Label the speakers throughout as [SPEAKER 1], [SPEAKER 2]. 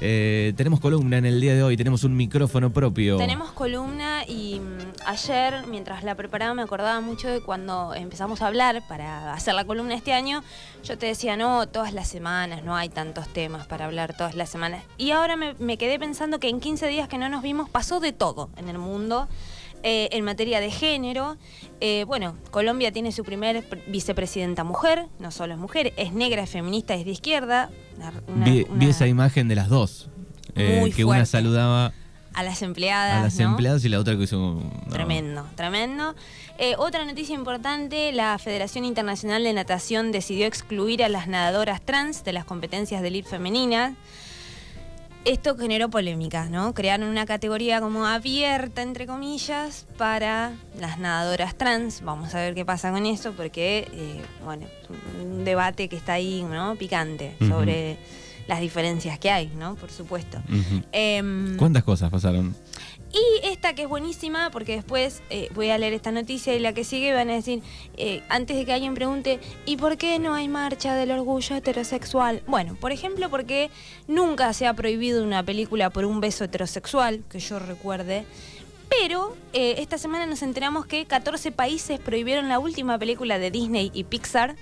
[SPEAKER 1] Eh, tenemos columna en el día de hoy, tenemos un micrófono propio.
[SPEAKER 2] Tenemos columna y mm, ayer, mientras la preparaba, me acordaba mucho de cuando empezamos a hablar para hacer la columna este año. Yo te decía, no, todas las semanas, no hay tantos temas para hablar todas las semanas. Y ahora me, me quedé pensando que en 15 días que no nos vimos pasó de todo en el mundo. Eh, en materia de género, eh, bueno, Colombia tiene su primer pr- vicepresidenta mujer, no solo es mujer, es negra, es feminista, es de izquierda. una- una-
[SPEAKER 1] vi, esa imagen de las dos. eh,
[SPEAKER 2] Muy
[SPEAKER 1] que una saludaba
[SPEAKER 2] a las empleadas.
[SPEAKER 1] a las
[SPEAKER 2] ¿no?
[SPEAKER 1] empleadas y la otra que hizo. no.
[SPEAKER 2] Tremendo, tremendo. Eh, otra noticia importante, la Federación Internacional de Natación decidió excluir a las nadadoras trans de las competencias de elite femeninas. Esto generó polémica, ¿no? Crearon una categoría como abierta, entre comillas, para las nadadoras trans. Vamos a ver qué pasa con eso, porque, eh, bueno, un debate que está ahí, ¿no? Picante, sobre las diferencias que hay, ¿no? Por supuesto. Em,
[SPEAKER 1] ¿Cuántas cosas pasaron?
[SPEAKER 2] Y esta que es buenísima, porque después eh, voy a leer esta noticia y la que sigue van a decir, eh, antes de que alguien pregunte, ¿y por qué no hay marcha del orgullo heterosexual? Bueno, por ejemplo, porque nunca se ha prohibido una película por un beso heterosexual, que yo recuerde. Pero eh, esta semana nos enteramos que 14 países prohibieron la última película de Disney y Pixar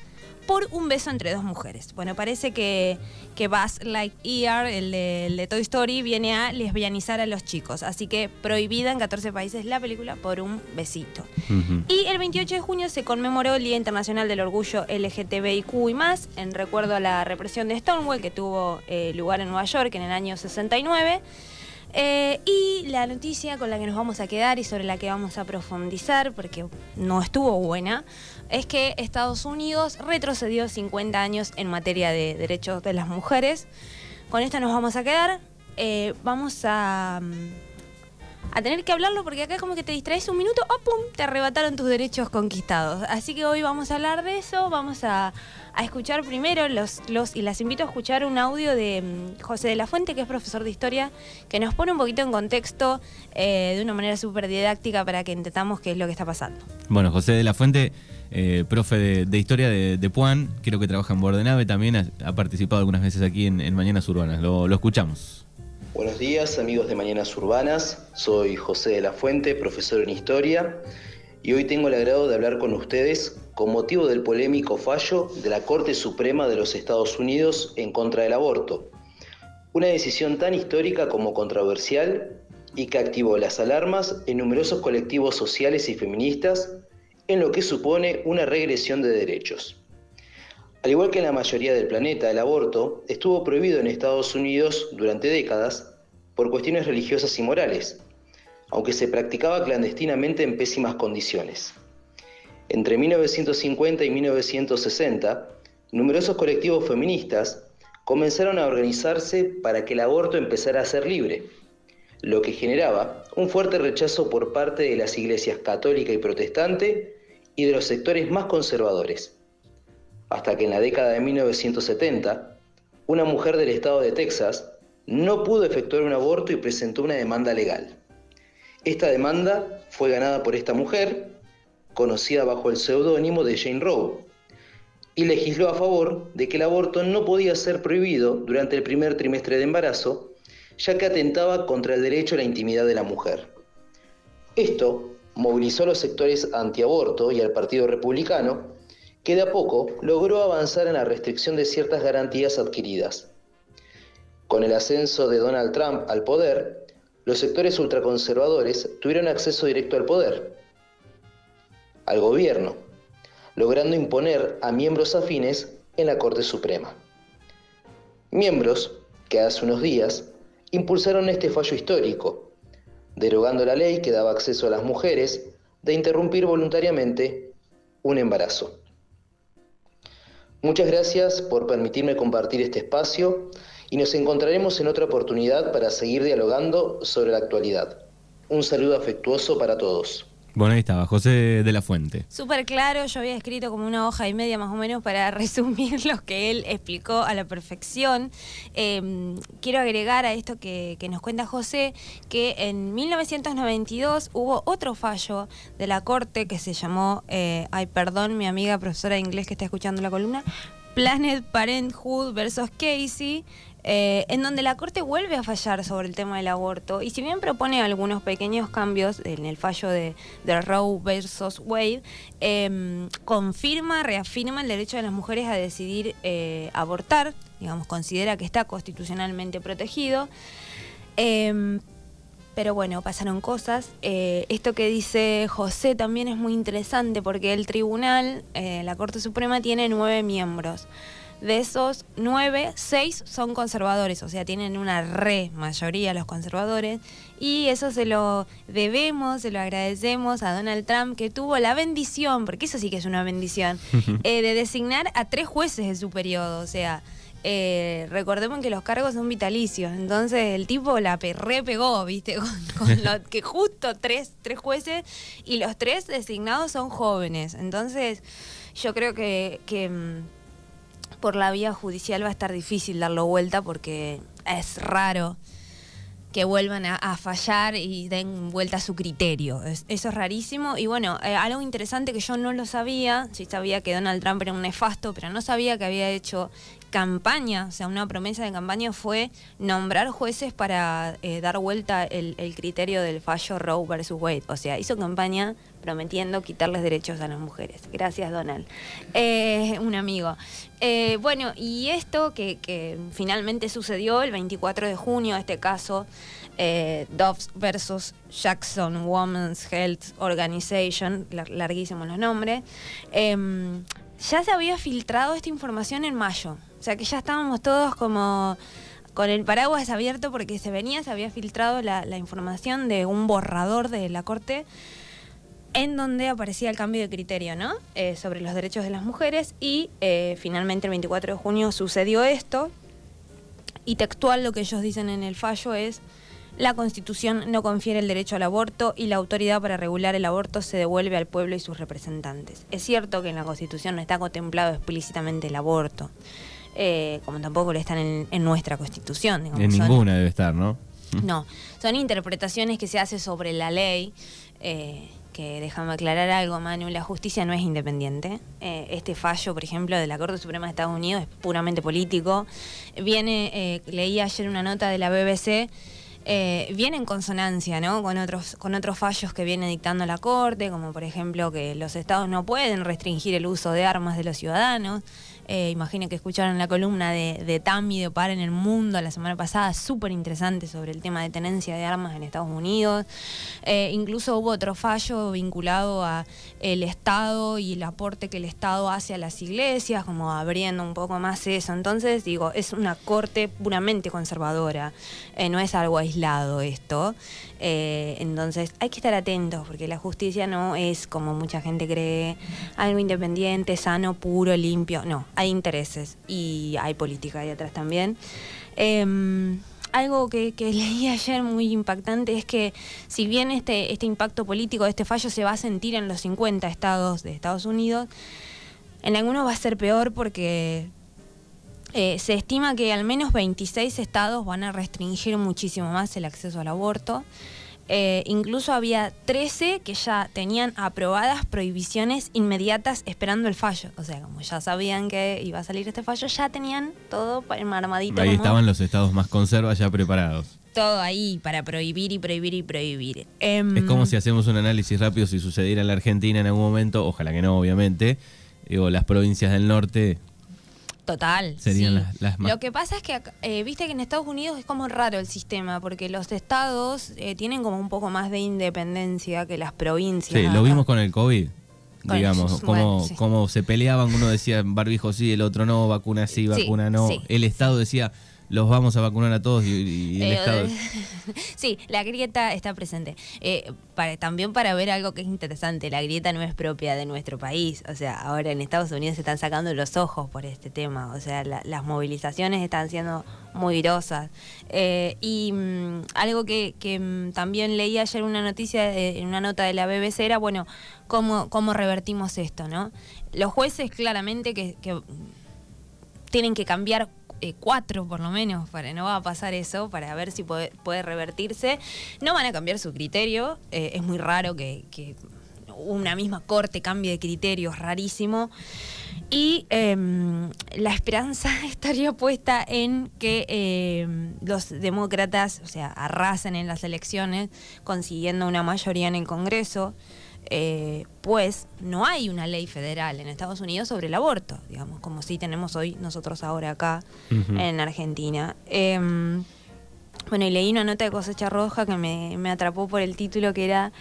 [SPEAKER 2] por un beso entre dos mujeres. Bueno, parece que, que Buzz Lightyear, el de, el de Toy Story, viene a lesbianizar a los chicos. Así que prohibida en 14 países la película por un besito. Y el 28 de junio se conmemoró el Día Internacional del Orgullo LGTBIQ y más, en recuerdo a la represión de Stonewall que tuvo eh, lugar en Nueva York en el año 69. Eh, y la noticia con la que nos vamos a quedar y sobre la que vamos a profundizar, porque no estuvo buena, es que Estados Unidos retrocedió 50 años en materia de derechos de las mujeres. Con esto nos vamos a quedar. Eh, vamos a, mm, a tener que hablarlo porque acá como que te distraes un minuto, ¡oh, pum! Te arrebataron tus derechos conquistados. Así que hoy vamos a hablar de eso, vamos a, escuchar primero los, los, y las invito a escuchar un audio de mm, José de la Fuente, que es profesor de historia, que nos pone un poquito en contexto eh, de una manera súper didáctica para que entendamos qué es lo que está pasando.
[SPEAKER 1] Bueno, José de la Fuente, eh, profe de, de historia de, de Puan, creo que trabaja en Bordenave, también ha, participado algunas veces aquí en, Mañanas Urbanas. Lo escuchamos.
[SPEAKER 3] Buenos días amigos de Mañanas Urbanas, soy José de la Fuente, profesor en Historia, y hoy tengo el agrado de hablar con ustedes con motivo del polémico fallo de la Corte Suprema de los Estados Unidos en contra del aborto. Una decisión tan histórica como controversial y que activó las alarmas en numerosos colectivos sociales y feministas en lo que supone una regresión de derechos. Al igual que en la mayoría del planeta, el aborto estuvo prohibido en Estados Unidos durante décadas por cuestiones religiosas y morales, aunque se practicaba clandestinamente en pésimas condiciones. Entre 1950 y 1960, numerosos colectivos feministas comenzaron a organizarse para que el aborto empezara a ser libre, lo que generaba un fuerte rechazo por parte de las iglesias católica y protestante y de los sectores más conservadores hasta que en la década de 1970, una mujer del estado de Texas no pudo efectuar un aborto y presentó una demanda legal. Esta demanda fue ganada por esta mujer, conocida bajo el seudónimo de Jane Roe, y legisló a favor de que el aborto no podía ser prohibido durante el primer trimestre de embarazo, ya que atentaba contra el derecho a la intimidad de la mujer. Esto movilizó a los sectores antiaborto y al Partido Republicano, que de a poco logró avanzar en la restricción de ciertas garantías adquiridas. Con el ascenso de Donald Trump al poder, los sectores ultraconservadores tuvieron acceso directo al poder, al gobierno, logrando imponer a miembros afines en la Corte Suprema. Miembros que hace unos días impulsaron este fallo histórico, derogando la ley que daba acceso a las mujeres de interrumpir voluntariamente un embarazo. Muchas gracias por permitirme compartir este espacio y nos encontraremos en otra oportunidad para seguir dialogando sobre la actualidad. Un saludo afectuoso para todos.
[SPEAKER 1] Bueno, ahí estaba, José de la Fuente.
[SPEAKER 2] Súper claro, yo había escrito como una hoja y media más o menos para resumir lo que él explicó a la perfección. Eh, quiero agregar a esto que, que nos cuenta José que en 1992 hubo otro fallo de la Corte que se llamó, eh, ay perdón, mi amiga profesora de inglés que está escuchando la columna, Planet Parenthood versus Casey. Eh, en donde la Corte vuelve a fallar sobre el tema del aborto y si bien propone algunos pequeños cambios en el fallo de, Roe versus Wade, em, confirma, reafirma el derecho de las mujeres a decidir eh, abortar, digamos, considera que está constitucionalmente protegido. Em, pero bueno, pasaron cosas. Eh, esto que dice José también es muy interesante porque el tribunal, la Corte Suprema, tiene nueve miembros. De esos nueve, seis son conservadores, o sea, tienen una re mayoría los conservadores. Y eso se lo debemos, se lo agradecemos a Donald Trump, que tuvo la bendición, porque eso sí que es una bendición, eh, de designar a tres jueces en su periodo. O sea, eh, recordemos que los cargos son vitalicios, entonces el tipo la re pegó, ¿viste? Con, lo, que justo tres, tres jueces y los tres designados son jóvenes. Entonces, yo creo que, que mm, por la vía judicial va a estar difícil darlo vuelta porque es raro que vuelvan a, fallar y den vuelta a su criterio. eso es rarísimo. Y bueno, eh, algo interesante que yo no lo sabía, sí sabía que Donald Trump era un nefasto, pero no sabía que había hecho campaña, o sea, una promesa de campaña fue nombrar jueces para eh, dar vuelta el, criterio del fallo Roe versus Wade. O sea, hizo campaña prometiendo quitarles derechos a las mujeres. Gracias, Donald. Eh, un amigo. Eh, bueno, y esto que, finalmente sucedió el 24 de junio, este caso, Dobbs versus Jackson Women's Health Organization, larguísimos los nombres, em, ya se había filtrado esta información en mayo. O sea que ya estábamos todos como con el paraguas abierto porque se venía, se había filtrado la, información de un borrador de la Corte en donde aparecía el cambio de criterio, ¿no? Eh, sobre los derechos de las mujeres y eh, finalmente el 24 de junio sucedió esto y textual lo que ellos dicen en el fallo es la Constitución no confiere el derecho al aborto y la autoridad para regular el aborto se devuelve al pueblo y sus representantes. Es cierto que en la Constitución no está contemplado explícitamente el aborto, eh, como tampoco lo están en, nuestra Constitución.
[SPEAKER 1] en ninguna debe estar, ¿no?
[SPEAKER 2] No, son interpretaciones que se hacen sobre la ley. Eh, que déjame aclarar algo, Manu, la justicia no es independiente. Eh, este fallo, por ejemplo, de la Corte Suprema de Estados Unidos es puramente político. Viene, leí ayer una nota de la BBC eh, viene en consonancia ¿no? con, otros, con otros fallos que viene dictando la Corte, como por ejemplo que los estados no pueden restringir el uso de armas de los ciudadanos. Eh, imagino que escucharon la columna de, de Tami de Par en el Mundo la semana pasada, súper interesante sobre el tema de tenencia de armas en Estados Unidos. Eh, incluso hubo otro fallo vinculado a el Estado y el aporte que el Estado hace a las iglesias, como abriendo un poco más eso. Entonces, digo, es una corte puramente conservadora, eh, no es algo aislado esto. Eh, entonces hay que estar atentos porque la justicia no es como mucha gente cree, algo independiente, sano, puro, limpio. No, hay intereses y hay política ahí atrás también. Em, algo que, leí ayer muy impactante es que si bien este, este impacto político de este fallo se va a sentir en los 50 estados de Estados Unidos, en algunos va a ser peor porque eh, se estima que al menos 26 estados van a restringir muchísimo más el acceso al aborto. Eh, incluso había 13 que ya tenían aprobadas prohibiciones inmediatas esperando el fallo. O sea, como ya sabían que iba a salir este fallo, ya tenían todo armadito.
[SPEAKER 1] Ahí estaban los estados más conservas ya preparados.
[SPEAKER 2] Todo ahí para prohibir y prohibir y prohibir.
[SPEAKER 1] Em, es como si hacemos un análisis rápido si sucediera en la Argentina en algún momento, ojalá que no, obviamente. Digo, las provincias del norte
[SPEAKER 2] Total.
[SPEAKER 1] Serían las,
[SPEAKER 2] Lo que pasa es que, eh, viste que en Estados Unidos es como raro el sistema, porque los estados eh, tienen como un poco más de independencia que las provincias.
[SPEAKER 1] Sí, lo vimos con el COVID. digamos, como, se peleaban, uno decía barbijo sí, el otro no, vacuna sí, vacuna no. El Estado decía los vamos a vacunar a todos y, el eh, Estado.
[SPEAKER 2] sí, la grieta está presente. Eh, para, también para ver algo que es interesante, la grieta no es propia de nuestro país. O sea, ahora en Estados Unidos se están sacando los ojos por este tema. O sea, las movilizaciones están siendo muy grosas. Eh, y mm, algo que, mm, también leí ayer una noticia, en una nota de la BBC, era, bueno, cómo, cómo revertimos esto, ¿no? Los jueces claramente que, que tienen que cambiar eh, cuatro por lo menos, para no va a pasar eso, para ver si puede, revertirse. No van a cambiar su criterio, eh, es muy raro que, una misma corte cambie de criterio, es rarísimo. Y em, la esperanza estaría puesta en que em, los demócratas, o sea, arrasen en las elecciones, consiguiendo una mayoría en el Congreso, eh, pues no hay una ley federal en Estados Unidos sobre el aborto, digamos, como sí tenemos hoy nosotros ahora acá en Argentina. Em, bueno, y leí una nota de cosecha roja que me, me atrapó por el título que era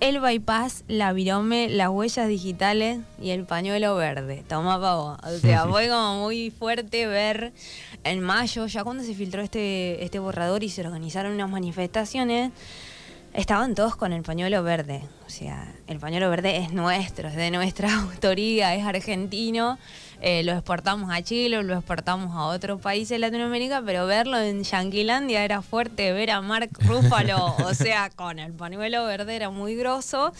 [SPEAKER 2] el bypass, la virome, las huellas digitales y el pañuelo verde. Toma pavo. O sea, fue como muy fuerte ver en mayo, ya cuando se filtró este, este borrador y se organizaron unas manifestaciones, estaban todos con el pañuelo verde. O sea, el pañuelo verde es nuestro, es de nuestra autoría, es argentino. Eh, lo exportamos a Chile, lo exportamos a otros países de Latinoamérica, pero verlo en Yanquilandia era fuerte, ver a Mark Ruffalo, o sea, con el pañuelo verde era muy grosso.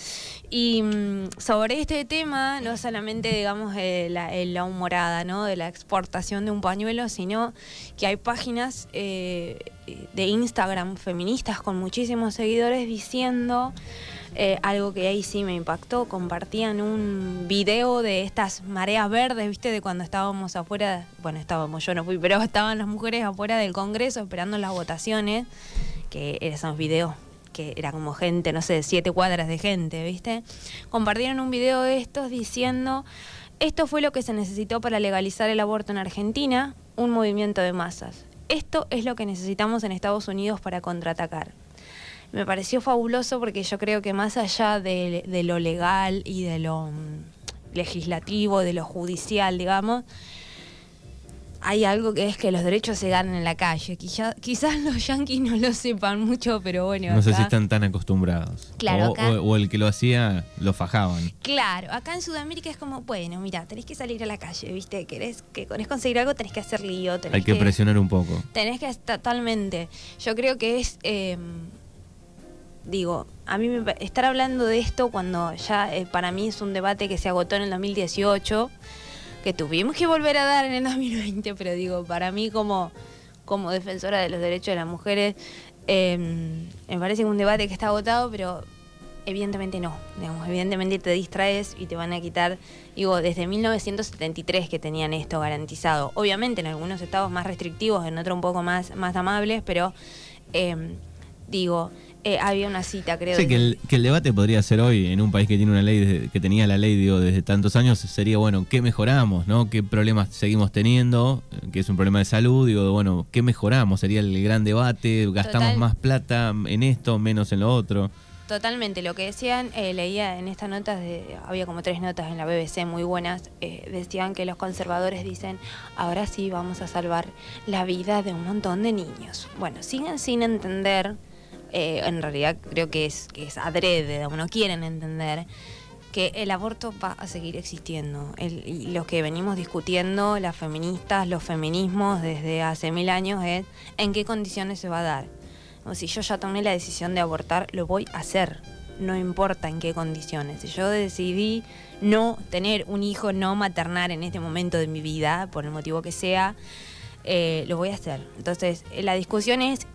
[SPEAKER 2] Y mm, sobre este tema, no solamente, digamos, eh, la, humorada, ¿no? De la exportación de un pañuelo, sino que hay páginas eh, de Instagram feministas con muchísimos seguidores diciendo eh, algo que ahí sí me impactó, compartían un video de estas mareas verdes, viste, de cuando estábamos afuera, bueno, estábamos, yo no fui, pero estaban las mujeres afuera del Congreso esperando las votaciones, que eran videos que era como gente, no sé, siete cuadras de gente, ¿viste? Compartieron un video de estos diciendo, esto fue lo que se necesitó para legalizar el aborto en Argentina, un movimiento de masas. Esto es lo que necesitamos en Estados Unidos para contraatacar me pareció fabuloso porque yo creo que más allá de, lo legal y de lo mm, legislativo, de lo judicial, digamos, hay algo que es que los derechos se ganan en la calle. quizás los yanquis no lo sepan mucho, pero bueno.
[SPEAKER 1] No sé si están tan acostumbrados. Claro. O, el que lo hacía, lo fajaban.
[SPEAKER 2] Claro, acá en Sudamérica es como, bueno, mira, tenés que salir a la calle, ¿viste? Querés que querés conseguir algo, tenés que hacer lío.
[SPEAKER 1] Hay que, presionar un poco.
[SPEAKER 2] Tenés que, totalmente. Yo creo que es. Em, digo, a mí me, estar hablando de esto cuando ya eh, para mí es un debate que se agotó en el 2018, que tuvimos que volver a dar en el 2020, pero digo, para mí como, como defensora de los derechos de las mujeres, em, me parece un debate que está agotado, pero evidentemente no, digamos, evidentemente te distraes y te van a quitar, digo, desde 1973 que tenían esto garantizado, obviamente en algunos estados más restrictivos, en otros un poco más, más amables, pero em, digo, eh, había una cita, creo.
[SPEAKER 1] Sí, que el, que el, debate podría ser hoy, en un país que tiene una ley, que tenía la ley, digo, desde tantos años, sería, bueno, ¿qué mejoramos, no? ¿Qué problemas seguimos teniendo? Que es un problema de salud, digo, bueno, ¿qué mejoramos? Sería el gran debate, ¿gastamos más plata en esto, menos en lo otro?
[SPEAKER 2] Totalmente, lo que decían, eh, leía en estas notas, había como tres notas en la BBC muy buenas, eh, decían que los conservadores dicen, ahora sí vamos a salvar la vida de un montón de niños. Bueno, siguen sin entender eh, en realidad creo que es, que es adrede, no quieren entender que el aborto va a seguir existiendo. y lo que venimos discutiendo, las feministas, los feminismos desde hace mil años es en qué condiciones se va a dar. O si yo ya tomé la decisión de abortar, lo voy a hacer. No importa en qué condiciones. Si yo decidí no tener un hijo, no maternar en este momento de mi vida, por el motivo que sea, eh, lo voy a hacer. Entonces, la discusión es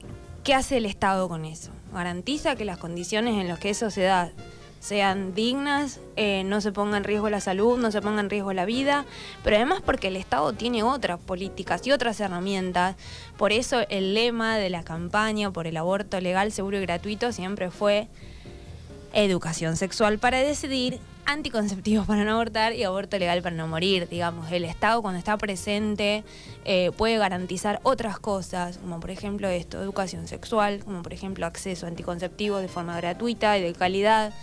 [SPEAKER 2] ¿Qué hace el Estado con eso? Garantiza que las condiciones en las que eso se da sean dignas, eh, no se ponga en riesgo la salud, no se ponga en riesgo la vida, pero además porque el Estado tiene otras políticas y otras herramientas. Por eso el lema de la campaña por el aborto legal, seguro y gratuito siempre fue educación sexual para decidir, anticonceptivos para no abortar y aborto legal para no morir. Digamos, el Estado cuando está presente eh, puede garantizar otras cosas, como por ejemplo esto, educación sexual, como por ejemplo acceso a anticonceptivos de forma gratuita y de calidad,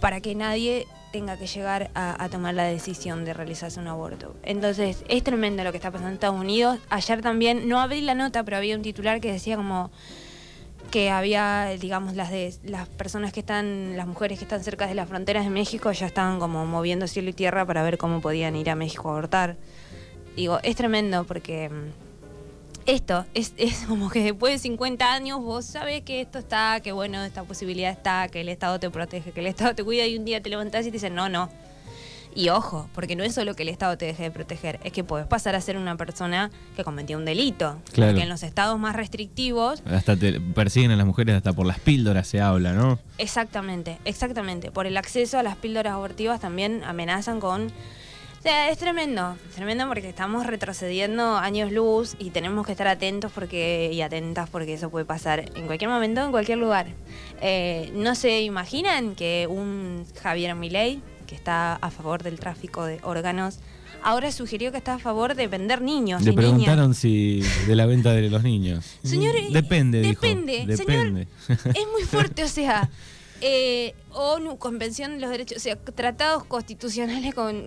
[SPEAKER 2] para que nadie tenga que llegar a, a, tomar la decisión de realizarse un aborto. Entonces, es tremendo lo que está pasando en Estados Unidos. Ayer también, no abrí la nota, pero había un titular que decía como que había, digamos, las de las personas que están, las mujeres que están cerca de las fronteras de México ya estaban como moviendo cielo y tierra para ver cómo podían ir a México a abortar. Digo, es tremendo porque mm, esto es, es como que después de 50 años vos sabés que esto está, que bueno, esta posibilidad está, que el Estado te protege, que el Estado te cuida y un día te levantás y te dicen, no, no, y ojo, porque no es solo que el Estado te deje de proteger, es que puedes pasar a ser una persona que cometió un delito. Porque en los estados más restrictivos.
[SPEAKER 1] Hasta te persiguen a las mujeres, hasta por las píldoras se habla, ¿no?
[SPEAKER 2] Exactamente, exactamente. Por el acceso a las píldoras abortivas también amenazan con O sea, es tremendo, es tremendo porque estamos retrocediendo años luz y tenemos que estar atentos porque y atentas porque eso puede pasar en cualquier momento, en cualquier lugar. Eh, no se imaginan que un Javier Milei, que está a favor del tráfico de órganos, ahora sugirió que está a favor de vender niños.
[SPEAKER 1] Le
[SPEAKER 2] y
[SPEAKER 1] preguntaron si de la venta de los niños.
[SPEAKER 2] Señor,
[SPEAKER 1] depende, dijo.
[SPEAKER 2] depende,
[SPEAKER 1] Depende.
[SPEAKER 2] Señor, es muy fuerte, o sea, eh, ONU, Convención de los Derechos, o sea, tratados constitucionales con,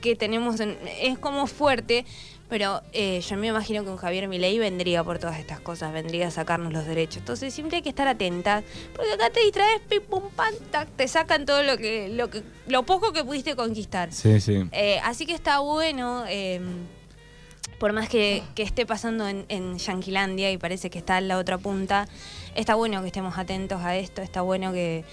[SPEAKER 2] que tenemos, en- es como fuerte, pero eh, yo me imagino que un Javier Milei vendría por todas estas cosas, vendría a sacarnos los derechos. Entonces siempre hay que estar atentas, porque acá te distraes, pim, pum, pam, tac, te sacan todo lo que, lo que, lo poco que pudiste conquistar.
[SPEAKER 1] Sí, sí.
[SPEAKER 2] Eh, así que está bueno, eh, por más que, que esté pasando en, en Yanquilandia y parece que está en la otra punta, está bueno que estemos atentos a esto, está bueno que,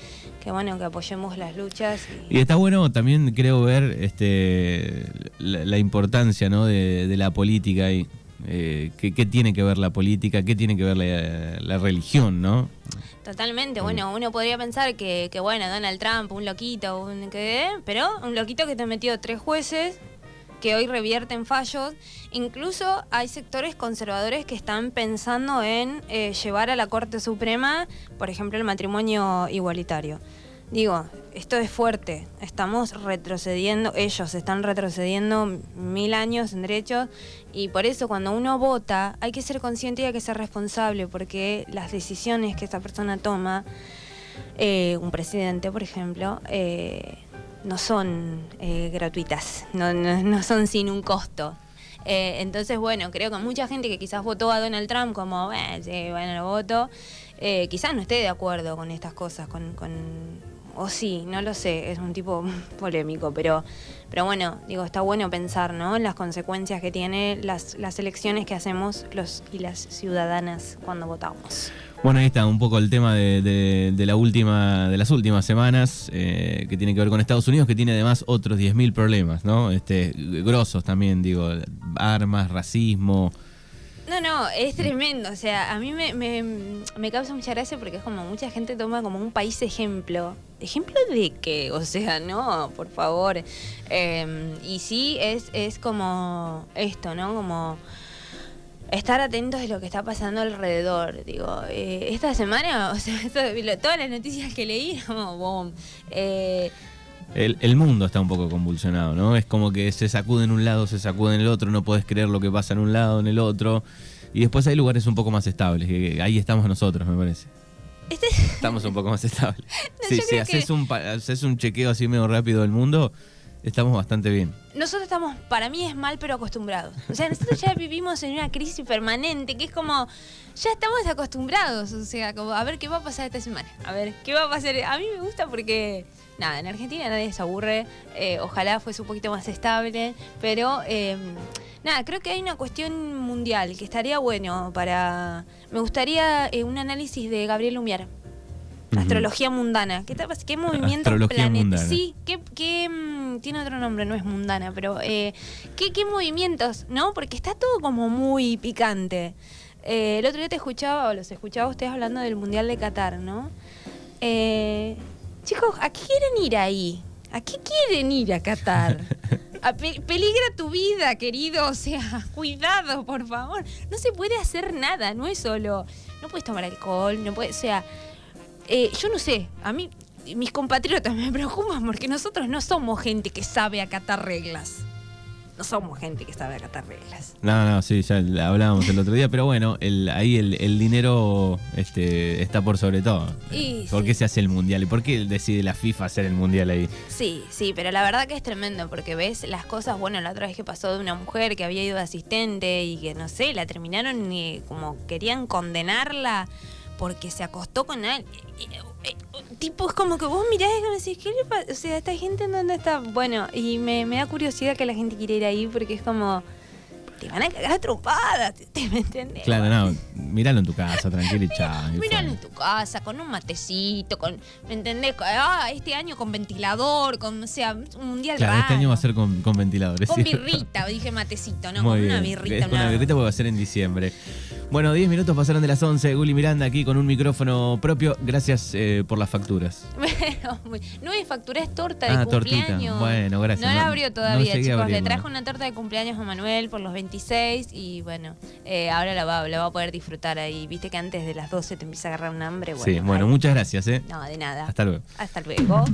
[SPEAKER 2] que, bueno, que apoyemos las luchas.
[SPEAKER 1] Y está bueno también, creo, ver este, la, la importancia ¿no? de, de la política y eh, qué, qué tiene que ver la política, qué tiene que ver la, la religión, ¿no?
[SPEAKER 2] Totalmente, bueno, uno podría pensar que, que, bueno, Donald Trump, un loquito, un que, pero un loquito que te metió tres jueces que hoy revierten fallos. Incluso hay sectores conservadores que están pensando en eh, llevar a la Corte Suprema, por ejemplo, el matrimonio igualitario. Digo, esto es fuerte, estamos retrocediendo, ellos están retrocediendo mil años en derechos y por eso cuando uno vota hay que ser consciente y hay que ser responsable porque las decisiones que esa persona toma, eh, un presidente por ejemplo, eh, no son eh, gratuitas, no, no, no, son sin un costo. Eh, entonces, bueno, creo que mucha gente que quizás votó a Donald Trump como, bueno, lo voto, eh, quizás no esté de acuerdo con estas cosas, con, con, o sí, no lo sé, es un tipo polémico, pero, pero bueno, digo, está bueno pensar, ¿no? Las consecuencias que tiene las, las elecciones que hacemos los y las ciudadanas cuando votamos.
[SPEAKER 1] Bueno, ahí está un poco el tema de, de, de la última, de las últimas semanas, eh, que tiene que ver con Estados Unidos, que tiene además otros 10.000 problemas, ¿no? Este, grosos también, digo, armas, racismo.
[SPEAKER 2] No, no, es tremendo. O sea, a mí me, me, me, causa mucha gracia porque es como mucha gente toma como un país ejemplo. ¿Ejemplo de qué? O sea, no, por favor. Eh, y sí, es, es como esto, ¿no? Como estar atentos de lo que está pasando alrededor. Digo, eh, esta semana, o sea, todas las noticias que leí, como boom. Eh,
[SPEAKER 1] el, el, mundo está un poco convulsionado, ¿no? Es como que se sacude en un lado, se sacude en el otro, no puedes creer lo que pasa en un lado, en el otro. Y después hay lugares un poco más estables, que ahí estamos nosotros, me parece.
[SPEAKER 2] Este...
[SPEAKER 1] Estamos un poco más estables.
[SPEAKER 2] No,
[SPEAKER 1] sí, si haces,
[SPEAKER 2] que...
[SPEAKER 1] un, haces un chequeo así medio rápido del mundo, estamos bastante bien.
[SPEAKER 2] Nosotros estamos, para mí es mal, pero acostumbrados. O sea, nosotros ya vivimos en una crisis permanente, que es como, ya estamos acostumbrados. O sea, como, a ver qué va a pasar esta semana. A ver, qué va a pasar. A mí me gusta porque, nada, en Argentina nadie se aburre. Eh, ojalá fuese un poquito más estable. Pero, eh, nada, creo que hay una cuestión mundial que estaría bueno para... Me gustaría eh, un análisis de Gabriel Lumière. Astrología mundana. ¿Qué, qué movimiento planeta? Sí, ¿qué, qué tiene otro nombre? No es mundana, pero eh, ¿qué, ¿qué, movimientos? ¿No? Porque está todo como muy picante. Eh, el otro día te escuchaba, o los escuchaba ustedes hablando del Mundial de Qatar, ¿no? Eh, chicos, ¿a qué quieren ir ahí? ¿A qué quieren ir a Qatar? A pe peligra tu vida, querido. O sea, cuidado, por favor. No se puede hacer nada, no es solo. No puedes tomar alcohol, no puedes. O sea. Eh, yo no sé, a mí mis compatriotas me preocupan porque nosotros no somos gente que sabe acatar reglas. No somos gente que sabe acatar reglas.
[SPEAKER 1] No, no, sí, ya hablábamos el otro día, pero bueno, el, ahí el, el, dinero este, está por sobre todo.
[SPEAKER 2] Y,
[SPEAKER 1] ¿Por
[SPEAKER 2] sí.
[SPEAKER 1] qué se hace el mundial? ¿Y por qué decide la FIFA hacer el mundial ahí?
[SPEAKER 2] Sí, sí, pero la verdad que es tremendo porque ves las cosas, bueno, la otra vez que pasó de una mujer que había ido de asistente y que no sé, la terminaron y como querían condenarla porque se acostó con él. Tipo, es como que vos mirás y me decís, ¿qué le pasa? O sea, esta gente en dónde está. Bueno, y me, me, da curiosidad que la gente quiera ir ahí porque es como. Te van a cagar a trompadas, ¿te me entendés?
[SPEAKER 1] Claro, no, míralo en tu casa, tranquilo y chao.
[SPEAKER 2] Míralo en tu casa, con un matecito, con. ¿Me entendés? Ah, este año con ventilador, con. O sea, un mundial
[SPEAKER 1] Claro,
[SPEAKER 2] raro.
[SPEAKER 1] este año va a ser con, con ventiladores.
[SPEAKER 2] Con
[SPEAKER 1] ¿sí?
[SPEAKER 2] birrita, dije matecito, ¿no?
[SPEAKER 1] Muy
[SPEAKER 2] con
[SPEAKER 1] bien.
[SPEAKER 2] una birrita.
[SPEAKER 1] Es una birrita porque va a ser en diciembre. Bueno, 10 minutos pasaron de las 11. Guli Miranda aquí con un micrófono propio. Gracias eh, por las facturas.
[SPEAKER 2] Bueno, muy- no me facturé es torta de
[SPEAKER 1] Ah, tortita.
[SPEAKER 2] cumpleaños.
[SPEAKER 1] Bueno, gracias.
[SPEAKER 2] No la abrió todavía, chicos. Le trajo una torta de cumpleaños a Manuel por los 26 y bueno, eh, ahora la va, la va a poder disfrutar ahí. Viste que antes de las 12 te empieza a agarrar un hambre. Bueno,
[SPEAKER 1] sí, bueno,
[SPEAKER 2] ahí.
[SPEAKER 1] muchas gracias. ¿eh?
[SPEAKER 2] No, de nada.
[SPEAKER 1] Hasta luego.
[SPEAKER 2] Hasta luego.